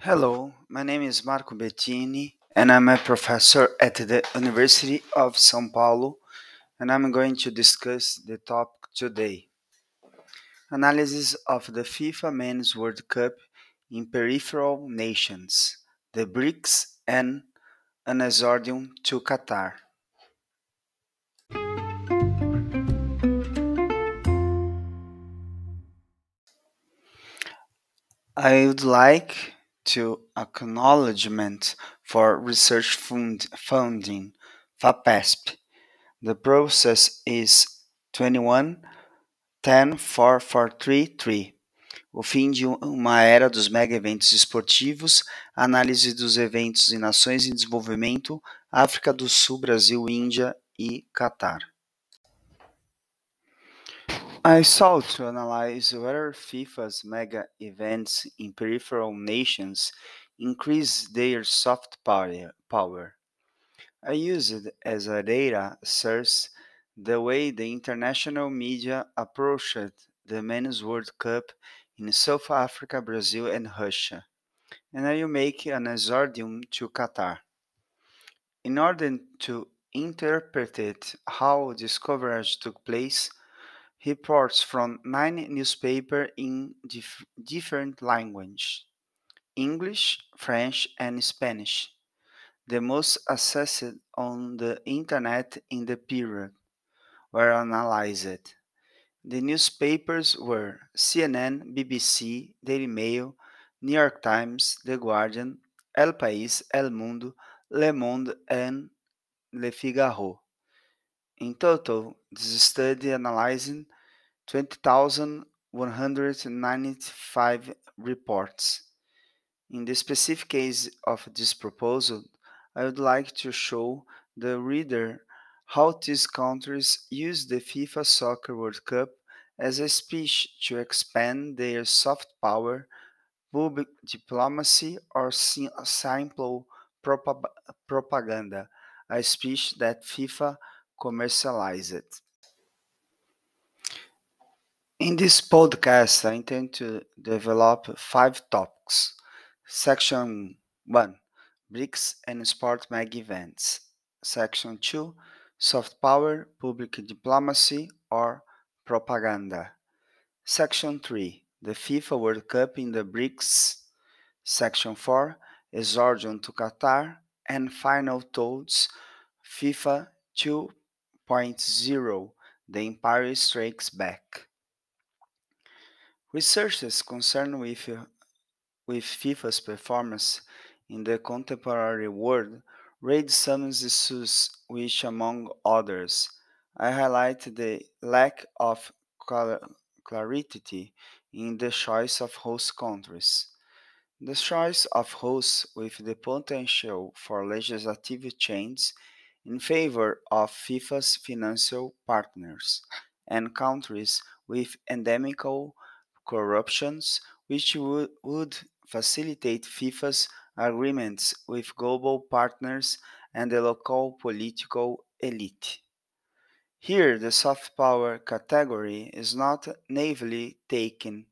Hello, my name is Marco Bettini, and I'm a professor at the University of São Paulo, and I'm going to discuss the topic today analysis of the FIFA Men's World Cup in peripheral nations, the BRICS, and an exordium to Qatar. I would like to acknowledgement for research fund, funding, FAPESP. The process is 21 10 4433. O fim de uma era dos mega eventos esportivos, análise dos eventos em nações em desenvolvimento, África do Sul, Brasil, Índia e Catar. I sought to analyze whether FIFA's mega events in peripheral nations increase their soft power. I used as a data source the way the international media approached the Men's World Cup in South Africa, Brazil, and Russia, and I will make an exordium to Qatar. In order to interpret how this coverage took place, reports from nine newspapers in dif different languages English, French, and Spanish, the most accessed on the internet in the period, were analyzed. The newspapers were CNN, BBC, Daily Mail, New York Times, The Guardian, El País, El Mundo, Le Monde, and Le Figaro. In total, this study analyzing 20,195 reports. In the specific case of this proposal, I would like to show the reader how these countries use the FIFA Soccer World Cup as a speech to expand their soft power, public diplomacy, or simple propaganda, a speech that FIFA commercialized. In this podcast, I intend to develop five topics. Section 1 BRICS and Sport Mag Events. Section 2 Soft Power, Public Diplomacy or Propaganda. Section 3 The FIFA World Cup in the BRICS. Section 4 Exordium to Qatar. And final thoughts FIFA 2.0 The Empire Strikes Back. Researchers concerned with, with FIFA's performance in the contemporary world raised some issues which, among others, I highlight the lack of clarity in the choice of host countries. The choice of hosts with the potential for legislative change in favor of FIFA's financial partners and countries with endemical corruptions, which would, facilitate FIFA's agreements with global partners and the local political elite. Here, the soft power category is not naively taken,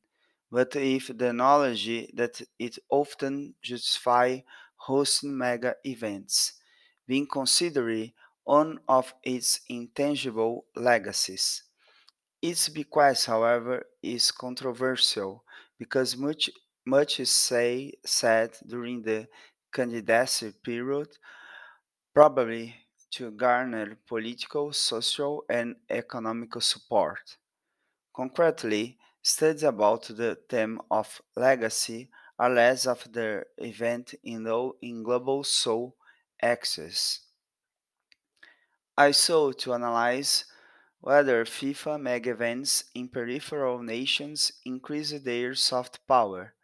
but with the knowledge that it often justifies hosting mega events, being considered one of its intangible legacies. Its bequest, however, is controversial because much, much is say, said during the candidacy period, probably to garner political, social, and economic support. Concretely, studies about the theme of legacy are less of the event in, in global soul access. I sought to analyze whether FIFA mega events in peripheral nations increase their soft power.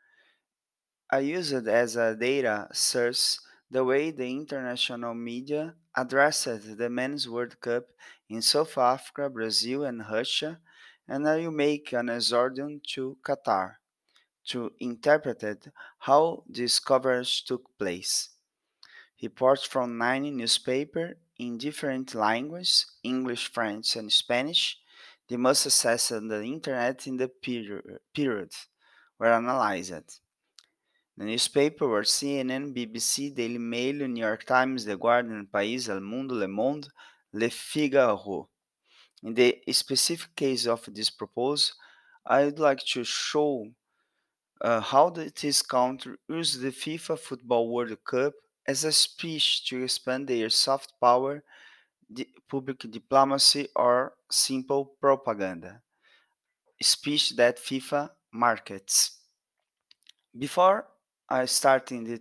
I used as a data source the way the international media addressed the Men's World Cup in South Africa, Brazil, and Russia, and I will make an exordium to Qatar to interpret how this coverage took place. Reports from nine newspapers in different languages English, French, and Spanish. The most accessed on the internet in the period, were analyzed. The newspaper were CNN, BBC, Daily Mail, New York Times, The Guardian, País, El Mundo, Le Monde, Le Figaro. In the specific case of this proposal, I would like to show uh, how this country used the FIFA Football World Cup as a speech to expand their soft power, public diplomacy, or simple propaganda. Speech that FIFA markets. Before I start in the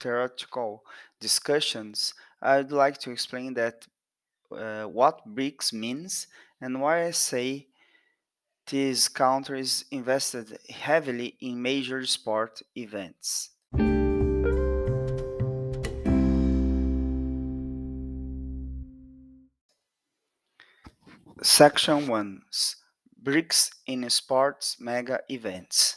theoretical discussions, I'd like to explain that uh, what BRICS means and why I say these countries invested heavily in major sport events. Section 1 BRICS in Sports Mega Events.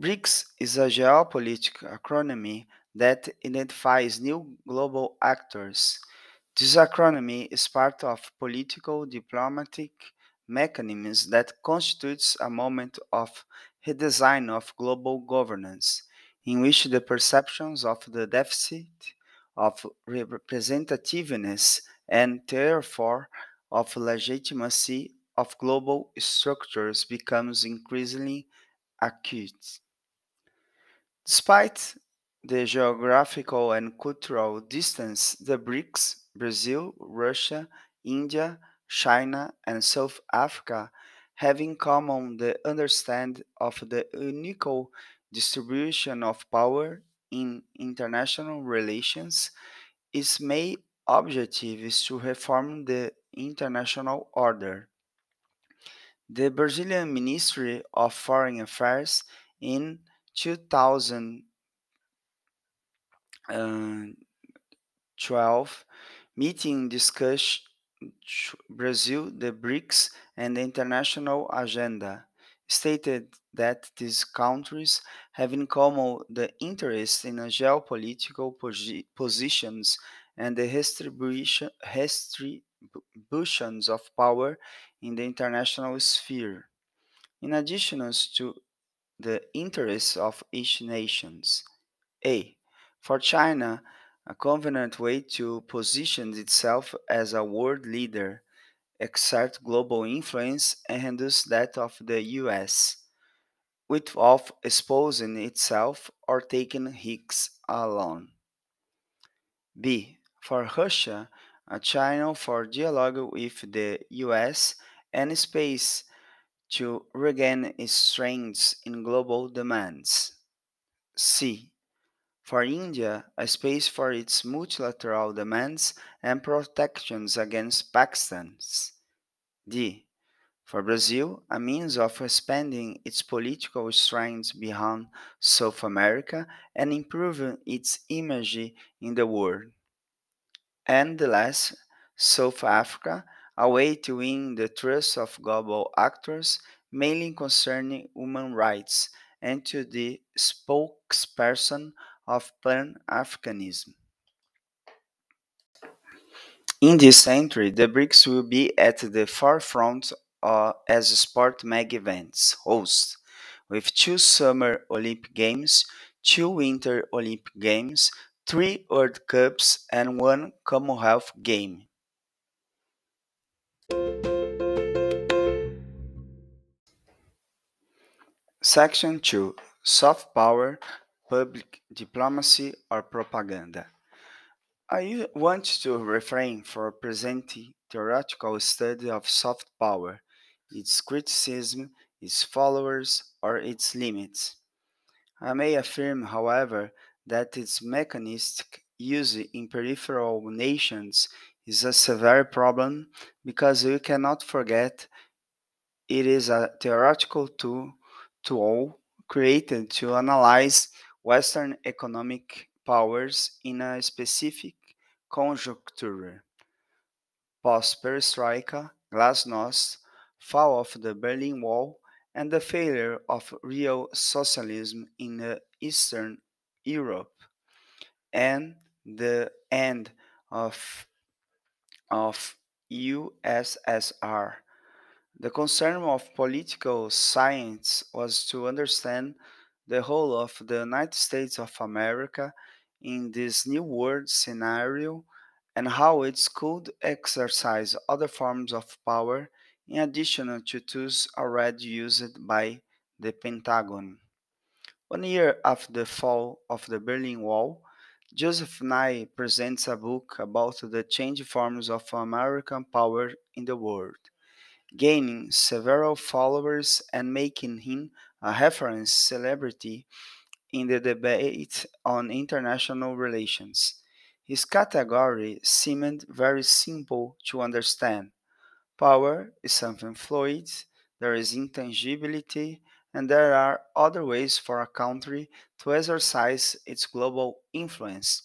BRICS is a geopolitical acronym that identifies new global actors. This acronym is part of political diplomatic mechanisms that constitutes a moment of redesign of global governance, in which the perceptions of the deficit of representativeness and therefore of legitimacy of global structures becomes increasingly acute. Despite the geographical and cultural distance, the BRICS, Brazil, Russia, India, China, and South Africa have in common the understanding of the unequal distribution of power in international relations. Its main objective is to reform the international order. The Brazilian Ministry of Foreign Affairs in 2012 uh, meeting discussed Brazil, the BRICS, and the international agenda, stated that these countries have in common the interest in geopolitical positions and the distribution, distributions of power in the international sphere. In addition to the interests of each nation. A. For China, a convenient way to position itself as a world leader, exert global influence, and reduce that of the US, without exposing itself or taking risks alone. B. For Russia, a channel for dialogue with the US and space to regain its strengths in global demands. C. For India, a space for its multilateral demands and protections against Pakistan's. D. For Brazil, a means of expanding its political strengths beyond South America and improving its image in the world. And the last, South Africa, a way to win the trust of global actors, mainly concerning human rights, and to the spokesperson of Pan Africanism. In this century, the BRICS will be at the forefront uh, as sport mega events host, with two Summer Olympic Games, two Winter Olympic Games, three World Cups, and one Commonwealth Game. Section 2 Soft Power, Public Diplomacy or Propaganda. I want to refrain from presenting theoretical study of soft power, its criticism, its followers, or its limits. I may affirm, however, that its mechanistic use in peripheral nations is a severe problem because we cannot forget it is a theoretical tool tool created to analyze Western economic powers in a specific conjuncture. Post perestroika, glasnost, fall of the Berlin Wall, and the failure of real socialism in the Eastern Europe, and the end of, of USSR the concern of political science was to understand the role of the United States of America in this new world scenario and how it could exercise other forms of power in addition to tools already used by the Pentagon. One year after the fall of the Berlin Wall, Joseph Nye presents a book about the changing forms of American power in the world, gaining several followers and making him a reference celebrity in the debate on international relations. His category seemed very simple to understand. Power is something fluid, there is intangibility, and there are other ways for a country to exercise its global influence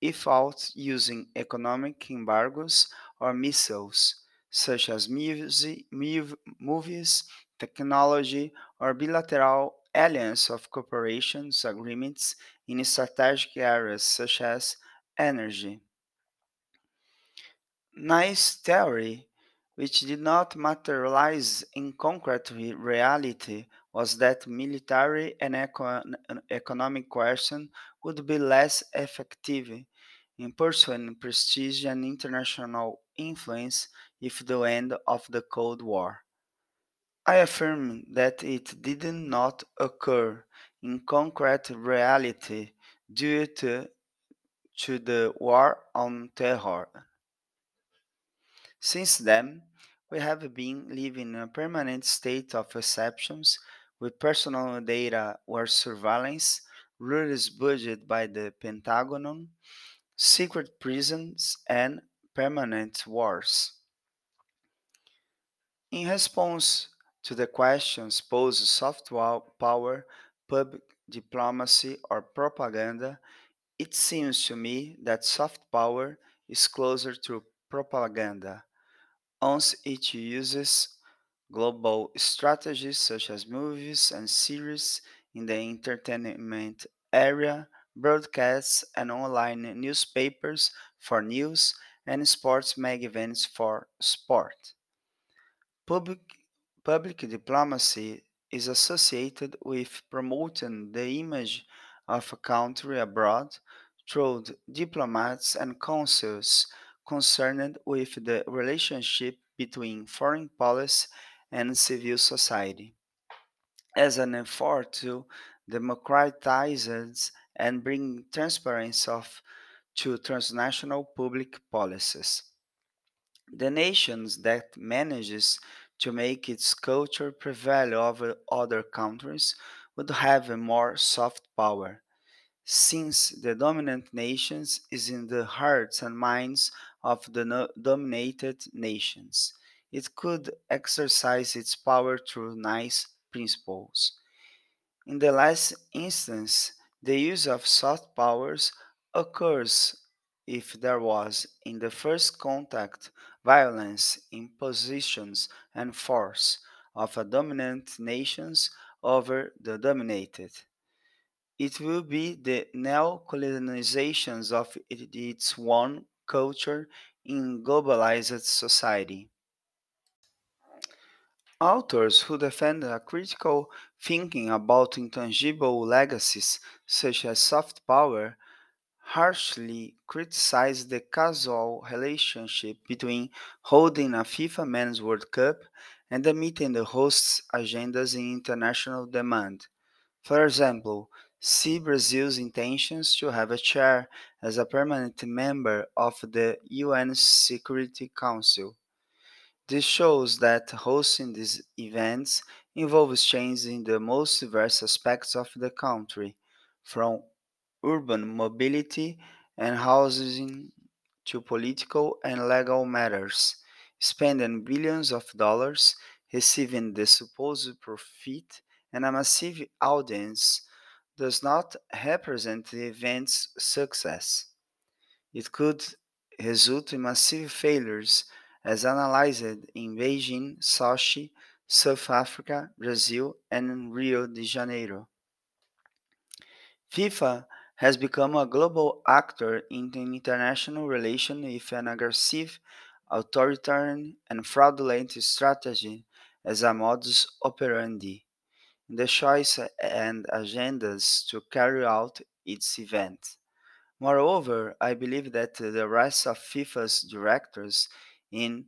if without using economic embargoes or missiles, such as movies, technology, or bilateral alliance of cooperations agreements in strategic areas such as energy. Nye's theory which did not materialize in concrete reality was that military and economic questions would be less effective in pursuing prestige and international influence if the end of the Cold War. I affirm that it did not occur in concrete reality due to, to the war on terror. Since then, we have been living in a permanent state of exceptions with personal data or surveillance, rules budget by the Pentagon, secret prisons, and permanent wars. In response to the questions posed soft power, public diplomacy, or propaganda, it seems to me that soft power is closer to propaganda once it uses global strategies such as movies and series in the entertainment area, broadcasts and online newspapers for news, and sports magazines for sport. Public, public diplomacy is associated with promoting the image of a country abroad through diplomats and consuls concerned with the relationship between foreign policy and civil society as an effort to democratize and bring transparency of, to transnational public policies. The nations that manages to make its culture prevail over other countries would have a more soft power, since the dominant nations is in the hearts and minds of the no dominated nations. It could exercise its power through nice principles. In the last instance, the use of soft powers occurs if there was, in the first contact, violence, impositions, and force of a dominant nations over the dominated. It will be the neo-colonizations of its own culture in globalized society. Authors who defend a critical thinking about intangible legacies, such as soft power, harshly criticize the causal relationship between holding a FIFA Men's World Cup and meeting the host's agendas in international demand. For example, see Brazil's intentions to have a chair as a permanent member of the UN Security Council. This shows that hosting these events involves changes in the most diverse aspects of the country, from urban mobility and housing to political and legal matters, spending billions of dollars, receiving the supposed profit and a massive audience does not represent the event's success. It could result in massive failures as analyzed in Beijing, Sochi, South Africa, Brazil, and Rio de Janeiro. FIFA has become a global actor in international relations with an aggressive, authoritarian, and fraudulent strategy as a modus operandi. in the choice and agendas to carry out its event. Moreover, I believe that the rest of FIFA's directors in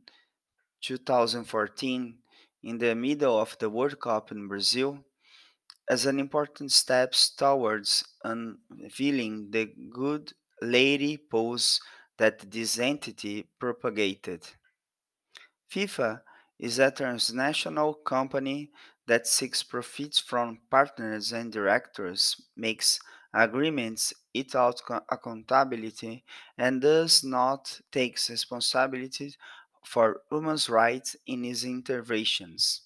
2014, in the middle of the World Cup in Brazil, as an important step towards unveiling the good lady pose that this entity propagated. FIFA is a transnational company that seeks profits from partners and directors, makes agreements without accountability, and does not take responsibility for human rights in its interventions.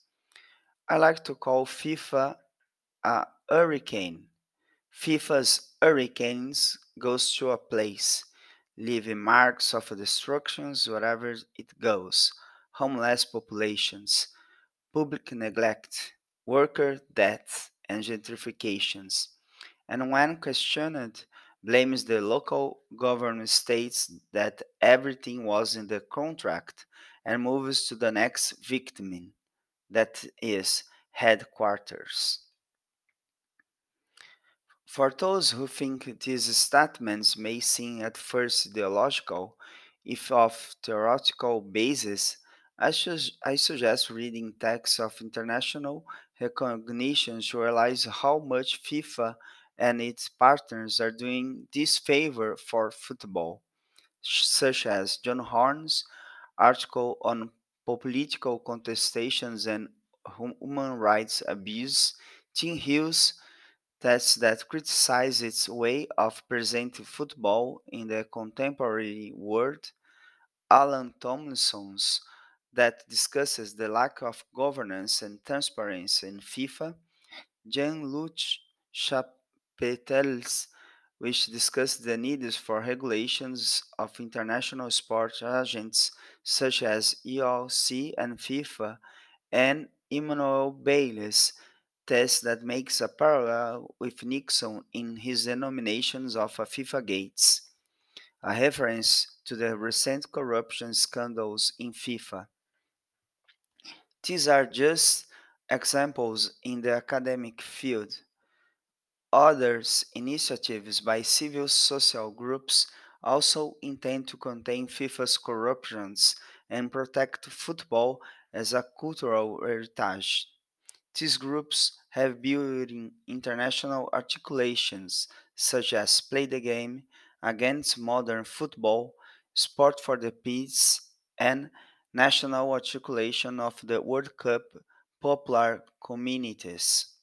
I like to call FIFA a hurricane. FIFA's hurricanes goes to a place, leaving marks of destructions wherever it goes, homeless populations, public neglect, worker death, and gentrifications. And when questioned, blames the local government states that everything was in the contract and moves to the next victim, that is, headquarters. For those who think these statements may seem at first ideological, if of theoretical basis, I, su- I suggest reading texts of international recognition to realize how much FIFA and its partners are doing this favor for football, such as John Horne's article on political contestations and human rights abuse, Tim Hill's tests that criticize its way of presenting football in the contemporary world, Alan Tomlinson's that discusses the lack of governance and transparency in FIFA, Jean-Loup Chappelet's which discussed the needs for regulations of international sports agents such as IOC and FIFA, and Emmanuel Bayle's test that makes a parallel with Nixon in his denominations of FIFA Gates, a reference to the recent corruption scandals in FIFA. These are just examples in the academic field. Others initiatives by civil social groups also intend to contain FIFA's corruptions and protect football as a cultural heritage. These groups have built international articulations such as Play the Game, Against Modern Football, Sport for the Peace, and National Articulation of the World Cup Popular Communities.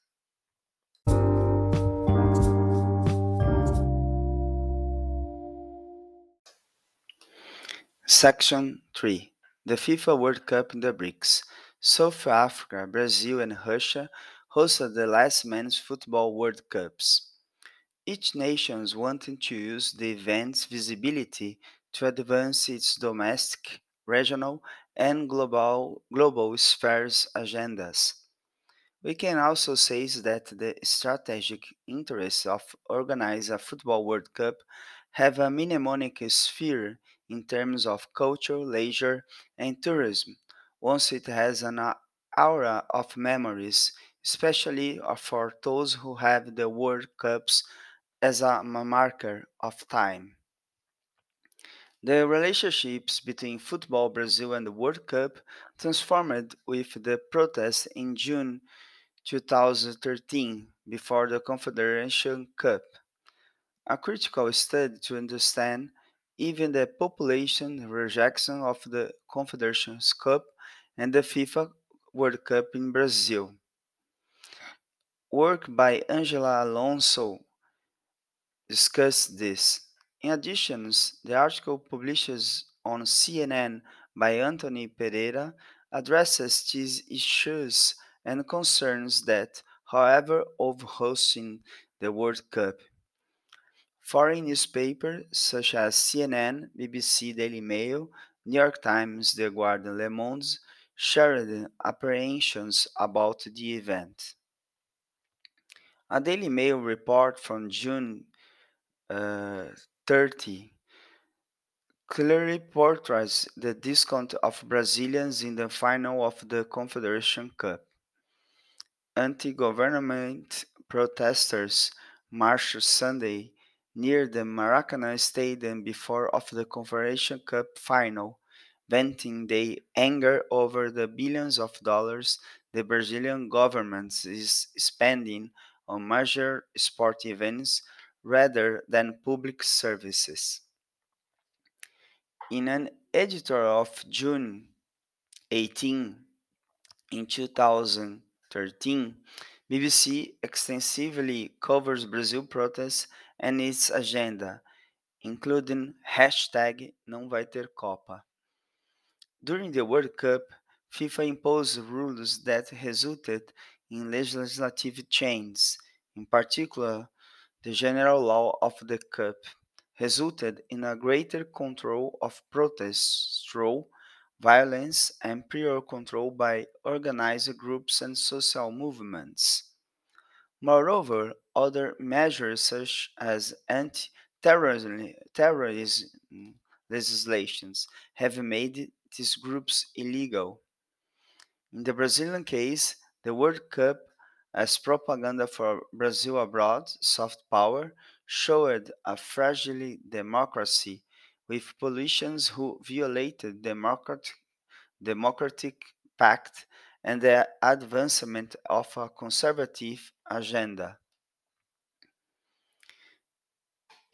Section 3 The FIFA World Cup in the BRICS South Africa, Brazil, and Russia hosted the last men's football World Cups. Each nation wanting to use the event's visibility to advance its domestic, regional, and global, global spheres agendas. We can also say that the strategic interests of organizing a football World Cup have a mnemonic sphere in terms of culture, leisure, and tourism, once it has an aura of memories especially for those who have the World Cups as a marker of time. The relationships between Football Brazil and the World Cup transformed with the protests in June 2013 before the Confederation Cup. A critical study to understand even the population rejection of the Confederations Cup and the FIFA World Cup in Brazil. Work by Angela Alonso discussed this. In addition, the article published on CNN by Anthony Pereira addresses these issues and concerns that, however, of hosting the World Cup. Foreign newspapers such as CNN, BBC Daily Mail, New York Times, The Guardian, Le Monde shared apprehensions about the event. A Daily Mail report from June uh, 30 clearly portrays the discount of Brazilians in the final of the Confederation Cup. anti government protesters marched Sunday near the Maracanã Stadium before of the Confederation Cup final, venting their anger over the billions of dollars the Brazilian government is spending on major sport events rather than public services. In an editor of June 18 in 2013, BBC extensively covers Brazil protests and its agenda, including hashtag não vai ter Copa. During the World Cup, FIFA imposed rules that resulted in legislative changes. In particular, the general law of the Cup resulted in a greater control of protests through violence and prior control by organized groups and social movements. Moreover, other measures such as anti-terrorism legislations have made these groups illegal. In the Brazilian case, the World Cup as propaganda for Brazil abroad, soft power, showed a fragile democracy with politicians who violated democratic, democratic pact and the advancement of a conservative agenda.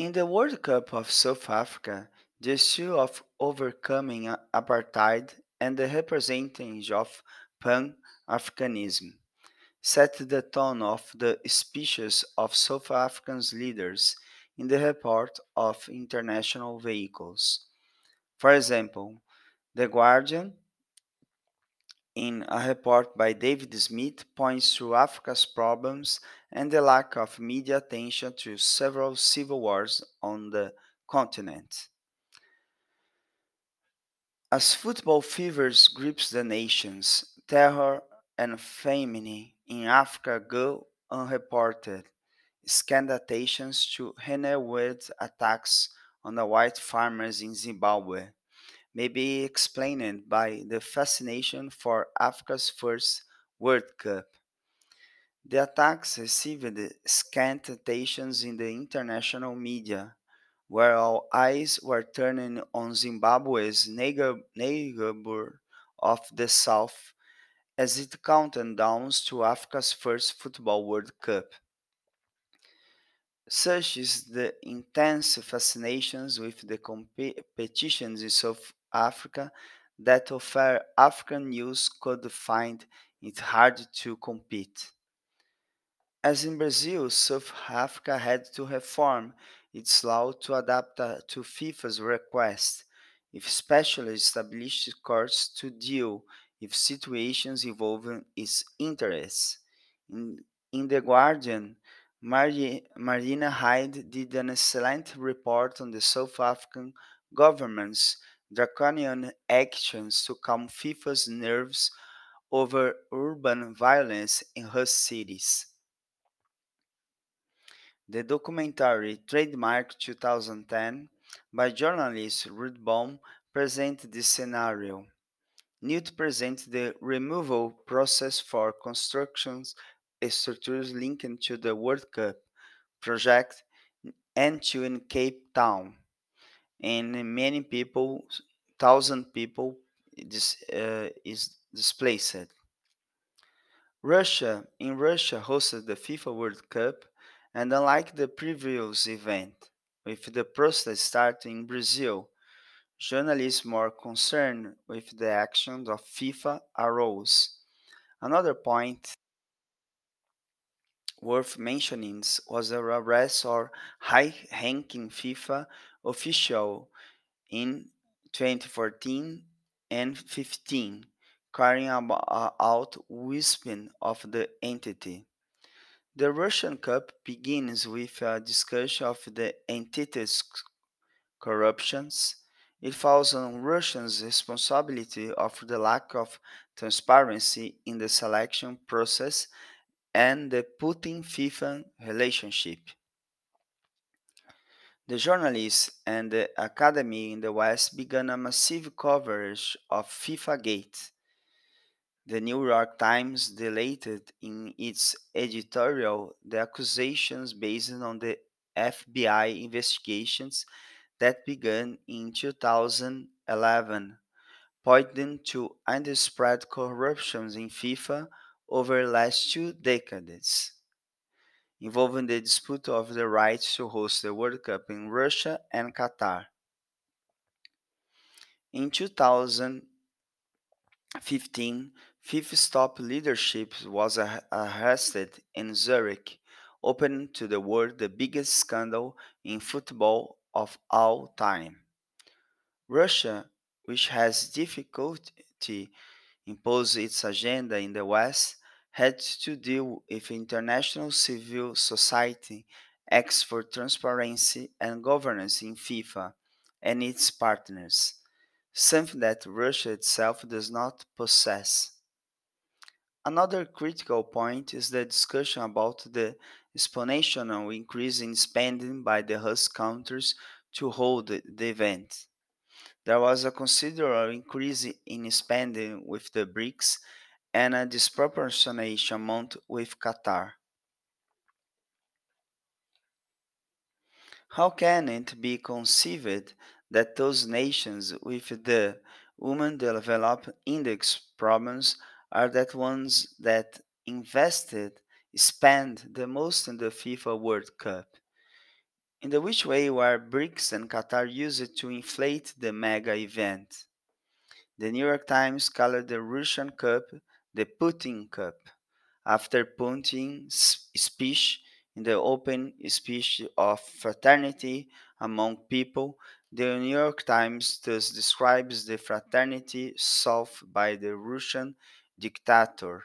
In the World Cup of South Africa, the issue of overcoming apartheid and the representation of Pan Africanism set the tone of the speeches of South African leaders in the report of international vehicles. For example, The Guardian, in a report by David Smith, points to Africa's problems and the lack of media attention to several civil wars on the continent. As football fevers grips the nations, terror and famine in Africa go unreported. Scandations to renewed attacks on the white farmers in Zimbabwe may be explained by the fascination for Africa's first World Cup. The attacks received scant attention in the international media, where all eyes were turning on Zimbabwe's neighbor of the south as it counted down to Africa's first Football World Cup. Such is the intense fascination with the competitions in South Africa that offer African news could find it hard to compete. As in Brazil, South Africa had to reform its law to adapt uh, to FIFA's request, if specially established courts to deal with situations involving its interests. In, in The Guardian, Mari, Marina Hyde did an excellent report on the South African government's draconian actions to calm FIFA's nerves over urban violence in her cities. The documentary Trademark 2010 by journalist Ruth Baum presents this scenario. Newt presents the removal process for constructions structures linked to the World Cup project and to in Cape Town. And many people, thousand people, this, uh, is displaced. Russia, in Russia, hosted the FIFA World Cup and unlike the previous event, with the process starting in Brazil, journalists more concerned with the actions of FIFA arose. Another point worth mentioning was the arrest of high-ranking FIFA official in 2014 and 15, carrying uh, out wisdom of the entity. The Russian Cup begins with a discussion of the entity's corruptions. It falls on Russia's responsibility of the lack of transparency in the selection process and the Putin FIFA relationship. The journalists and the academy in the West began a massive coverage of FIFA Gate. The New York Times deleted in its editorial the accusations based on the FBI investigations that began in 2011, pointing to widespread corruptions in FIFA over the last two decades, involving the dispute of the right to host the World Cup in Russia and Qatar. In 2015, FIFA top leadership was arrested in Zurich, opening to the world the biggest scandal in football of all time. Russia, which has difficulty impose its agenda in the West, had to deal with international civil society acts for transparency and governance in FIFA and its partners, something that Russia itself does not possess. Another critical point is the discussion about the exponential increase in spending by the host countries to hold the event. There was a considerable increase in spending with the BRICS and a disproportionate amount with Qatar. How can it be conceived that those nations with the Human Development Index problems are the ones that invested spend the most in the FIFA World Cup? In the which way were BRICS and Qatar used to inflate the mega event? The New York Times called the Russian Cup the Putin Cup, after Putin's speech in the open speech of fraternity among people. The New York Times thus describes the fraternity solved by the Russian dictator.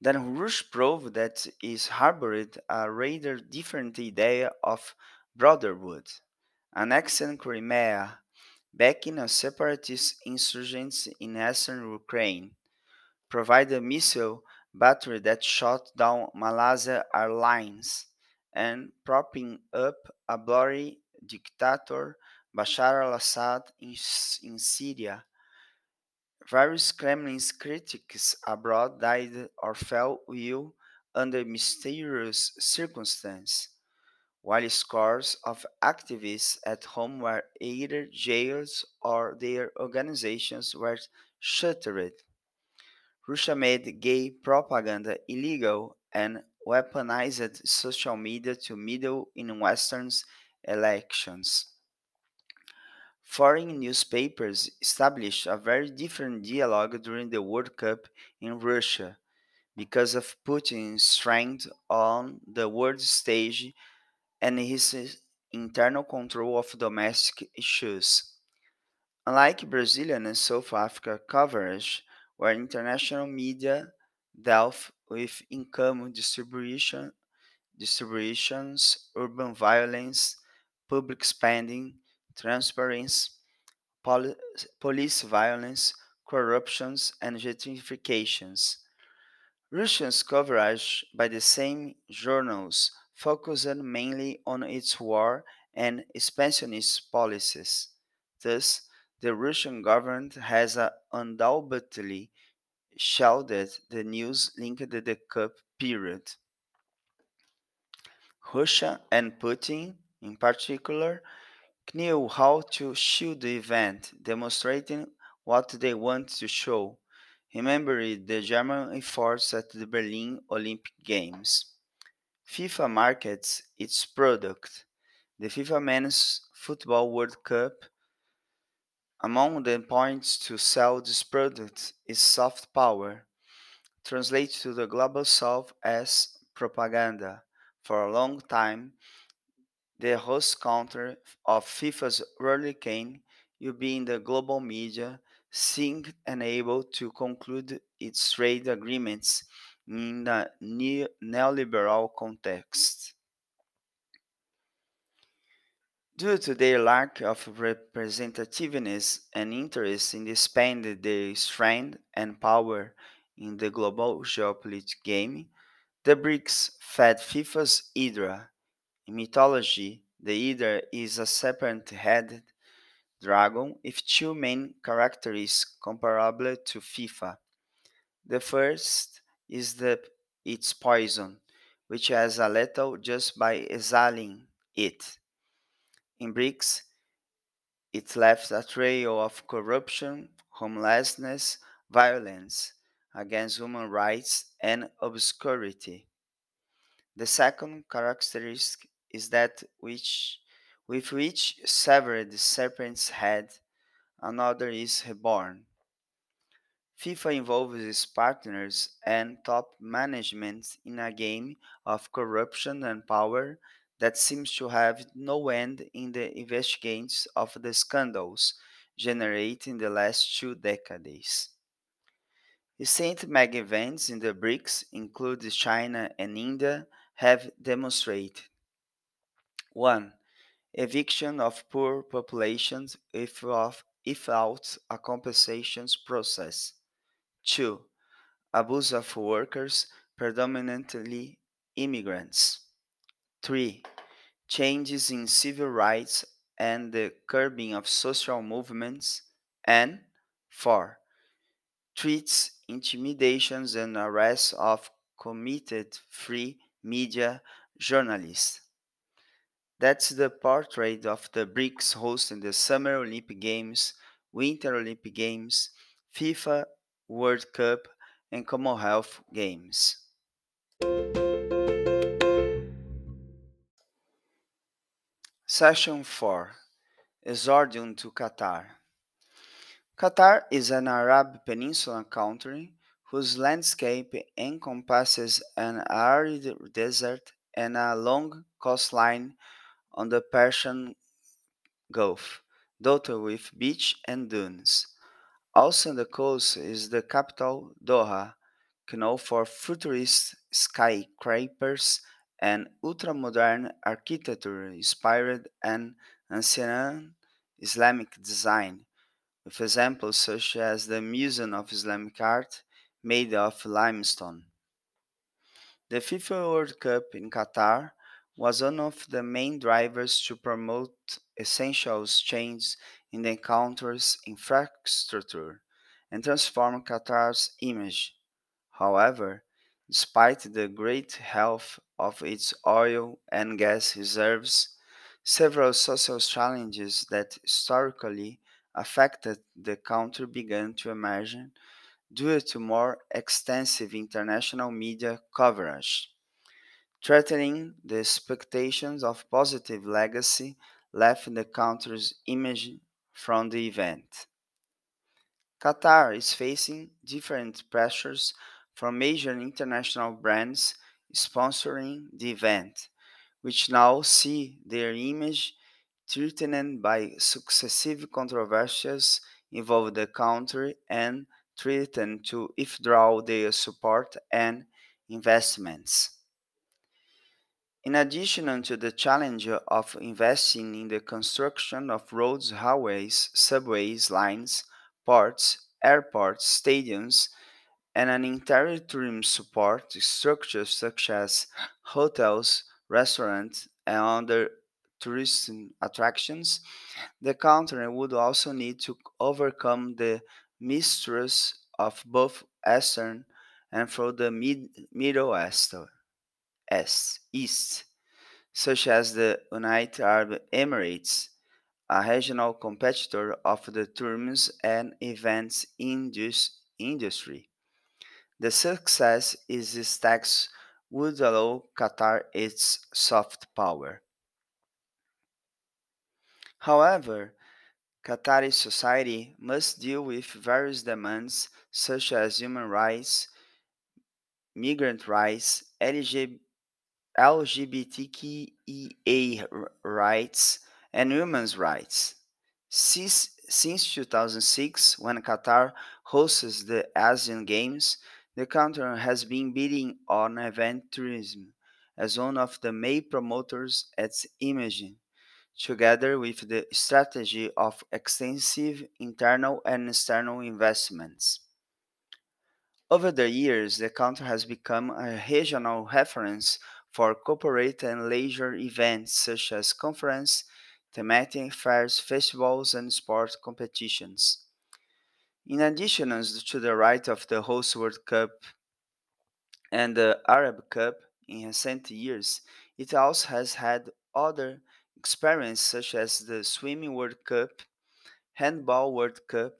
Then Rush proved that it harbored a rather different idea of brotherhood, annexing Crimea, backing a separatist insurgents in eastern Ukraine, provide a missile battery that shot down Malaysia Airlines, and propping up a bloody dictator Bashar al-Assad in, in Syria. Various Kremlin's critics abroad died or fell ill under mysterious circumstances, while scores of activists at home were either jailed or their organizations were shuttered. Russia made gay propaganda illegal and weaponized social media to meddle in Western elections. Foreign newspapers established a very different dialogue during the World Cup in Russia because of Putin's strength on the world stage and his internal control of domestic issues. Unlike Brazilian and South Africa coverage, where international media dealt with income distribution, distributions, urban violence, public spending, transparency, poli- police violence, corruptions, and gentrifications. Russia's coverage by the same journals focused mainly on its war and expansionist policies. Thus, the Russian government has undoubtedly shielded the news linked to the Cup period. Russia and Putin, in particular, knew how to shoot the event, demonstrating what they want to show. Remember the German efforts at the Berlin Olympic Games. FIFA markets its product. The FIFA Men's Football World Cup among the points to sell this product is soft power, translated to the global south as propaganda. For a long time, the host country of FIFA's Hurricane will be in the global media, seeing and able to conclude its trade agreements in a neoliberal context. Due to their lack of representativeness and interest in expanding their strength and power in the global geopolitical game, the BRICS fed FIFA's Hydra. In mythology, the Hydra is a serpent headed dragon with two main characteristics comparable to FIFA. The first is the its poison, which has a lethal just by exhaling it. In BRICS, it left a trail of corruption, homelessness, violence against human rights, and obscurity. The second characteristic is that which, with which severed the serpent's head, another is reborn. FIFA involves its partners and top management in a game of corruption and power that seems to have no end in the investigations of the scandals generated in the last two decades. Recent mega events in the BRICS, including China and India, have demonstrated 1. Eviction of poor populations if without a compensation process. 2. Abuse of workers, predominantly immigrants. 3. Changes in civil rights and the curbing of social movements. And 4. Threats, intimidations, and arrests of committed free media journalists. That's the portrait of the BRICS hosting the Summer Olympic Games, Winter Olympic Games, FIFA World Cup, and Commonwealth Games. Session 4 Exordium to Qatar. Qatar is an Arab peninsula country whose landscape encompasses an arid desert and a long coastline on the Persian Gulf, dotted with beach and dunes. Also on the coast is the capital, Doha, known for futurist skyscrapers and ultra-modern architecture inspired and ancient Islamic design, with examples such as the Museum of Islamic Art made of limestone. The FIFA World Cup in Qatar was one of the main drivers to promote essential changes in the country's infrastructure and transform Qatar's image. However, despite the great health of its oil and gas reserves, several social challenges that historically affected the country began to emerge due to more extensive international media coverage threatening the expectations of positive legacy left in the country's image from the event. Qatar is facing different pressures from major international brands sponsoring the event, which now see their image threatened by successive controversies involving the country and threaten to withdraw their support and investments. In addition to the challenge of investing in the construction of roads, highways, subways, lines, ports, airports, stadiums, and an entire tourism support structures such as hotels, restaurants, and other tourist attractions, the country would also need to overcome the mistrust of both Eastern and from the Mid- Middle East. East, such as the United Arab Emirates, a regional competitor of the tourism and events industry. The success is this tax would allow Qatar its soft power. However, Qatari society must deal with various demands such as human rights, migrant rights, LGBT LGBTQIA rights and women's rights. Since, since 2006, when Qatar hosts the Asian Games, the country has been bidding on event tourism as one of the main promoters at imaging, together with the strategy of extensive internal and external investments. Over the years, the country has become a regional reference for corporate and leisure events such as conferences, thematic fairs, festivals, and sport competitions. In addition to the right of the host World Cup and the Arab Cup in recent years, it also has had other experiences such as the Swimming World Cup, Handball World Cup,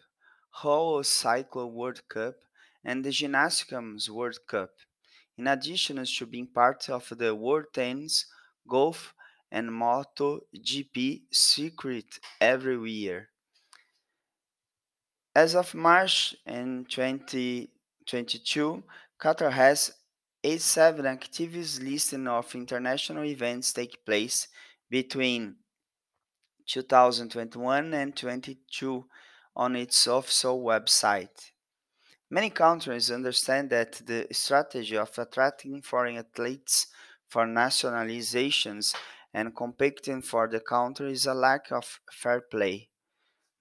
Whole Cycle World Cup, and the Gymnastics World Cup, in addition to being part of the World Tennis, Golf, and MotoGP circuit every year. As of March in 2022, Qatar has 87 activities listed of international events take place between 2021 and 22 on its official website. Many countries understand that the strategy of attracting foreign athletes for nationalizations and competing for the country is a lack of fair play.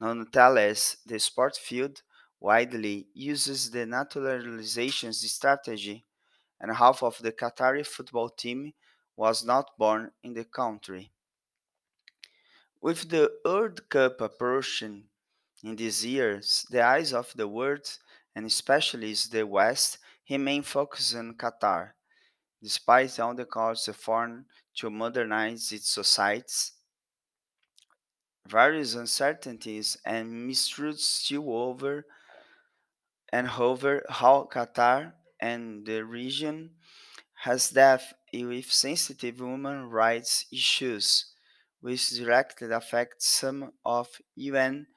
Nonetheless, the sport field widely uses the naturalization strategy, and half of the Qatari football team was not born in the country. With the World Cup approaching in these years, the eyes of the world, and especially the West, remain focused on Qatar. Despite all the calls foreign to modernize its societies, various uncertainties and mistruths still over and hover how Qatar and the region has dealt with sensitive human rights issues, which directly affect some of UN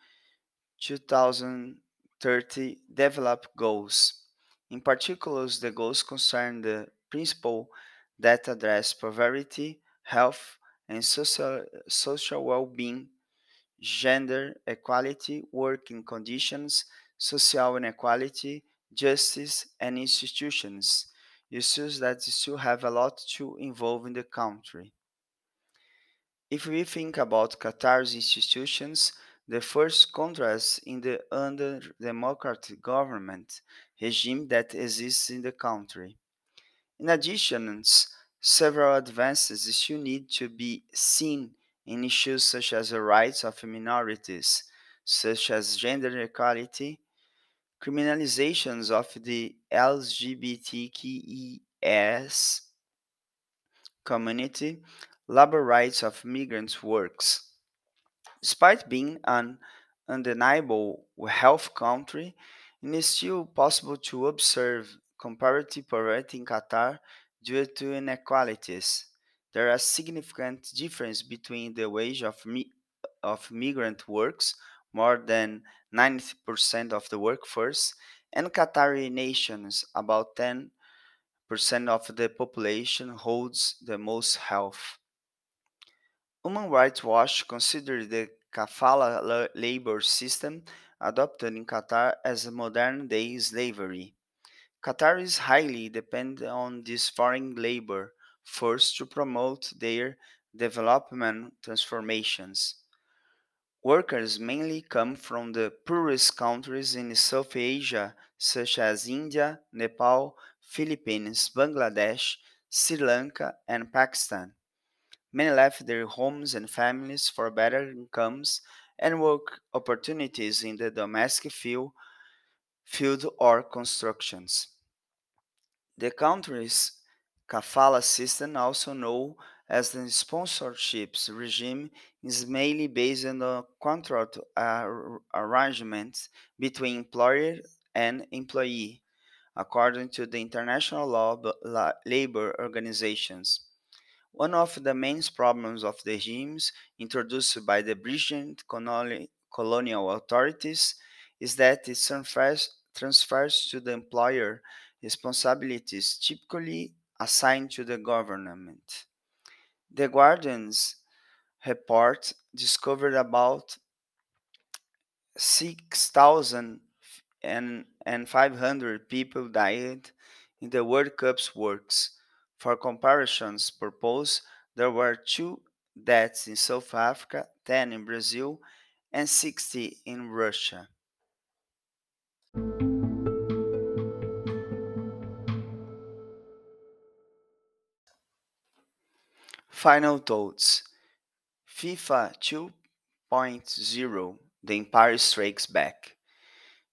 2030 development goals. In particular, the goals concern the principle that address poverty, health, and social, social well-being gender equality, working conditions, social inequality, justice, and institutions, issues that still have a lot to involve in the country. If we think about Qatar's institutions, the first contrast in the under democratic government regime that exists in the country. In addition, several advances still need to be seen in issues such as the rights of minorities, such as gender equality, criminalizations of the LGBTQIS community, labor rights of migrant workers. Despite being an undeniable health country, it is still possible to observe comparative poverty in Qatar due to inequalities there are significant difference between the wage of, mi- of migrant works, more than 90% of the workforce, and Qatari nations, about 10% of the population holds the most health. Human Rights Watch considers the kafala labor system adopted in Qatar as modern day slavery. Qatar is highly dependent on this foreign labor force to promote their development transformations. Workers mainly come from the poorest countries in South Asia, such as India, Nepal, Philippines, Bangladesh, Sri Lanka, and Pakistan. Many left their homes and families for better incomes and work opportunities in the domestic field, field or constructions. The country's Kafala system, also known as the sponsorships regime, is mainly based on a contract arrangement between employer and employee, according to the international law labor organizations. One of the main problems of the regimes introduced by the British colonial authorities is that it transfers, transfers to the employer responsibilities typically assigned to the government. The Guardian's report discovered about 6,500 people died in the World Cup's works. For comparison's purpose, there were two deaths in South Africa, 10 in Brazil, and 60 in Russia. Final thoughts. FIFA 2.0 The Empire Strikes Back.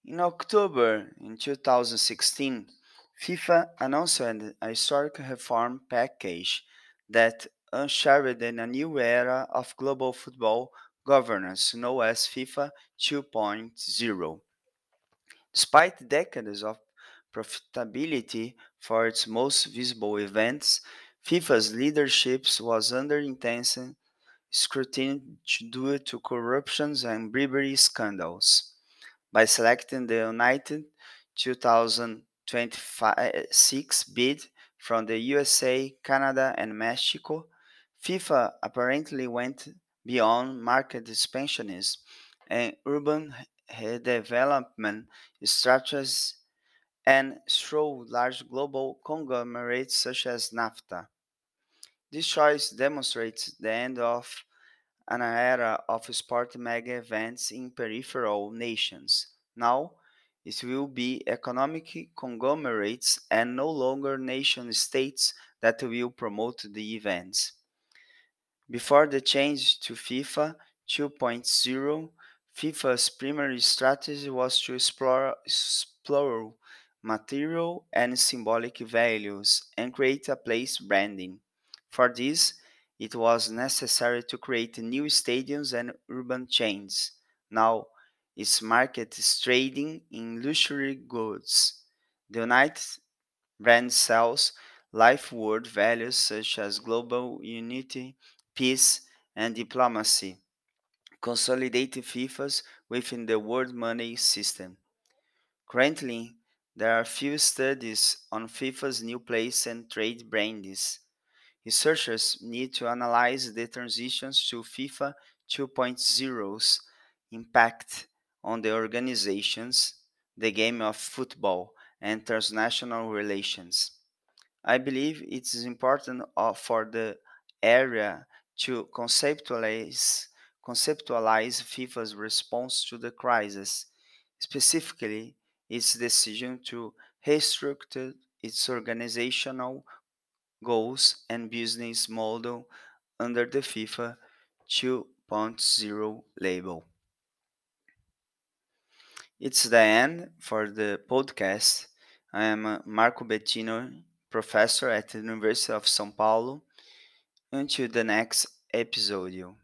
In October in 2016, FIFA announced a historic reform package that ushered in a new era of global football governance known as FIFA 2.0. Despite decades of profitability for its most visible events, FIFA's leadership was under intense scrutiny due to corruption and bribery scandals. By selecting the United 2026 uh, bid from the USA, Canada, and Mexico, FIFA apparently went beyond market expansionism and urban redevelopment structures and through large global conglomerates such as NAFTA. This choice demonstrates the end of an era of sport mega events in peripheral nations. Now, it will be economic conglomerates and no longer nation states that will promote the events. Before the change to FIFA 2.0, FIFA's primary strategy was to explore, explore material and symbolic values and create a place branding. For this, it was necessary to create new stadiums and urban chains. Now, its market is trading in luxury goods. The United brand sells life world values such as global unity, peace, and diplomacy, consolidating FIFA's within the world money system. Currently, there are few studies on FIFA's new place and trade brands. Researchers need to analyze the transitions to FIFA 2.0's impact on the organizations, the game of football, and transnational relations. I believe it is important uh, for the area to conceptualize, conceptualize FIFA's response to the crisis, specifically its decision to restructure its organizational goals and business model under the FIFA 2.0 label. It's the end for the podcast. I am uh, Marco Bettine, professor at the University of São Paulo. Until the next episode.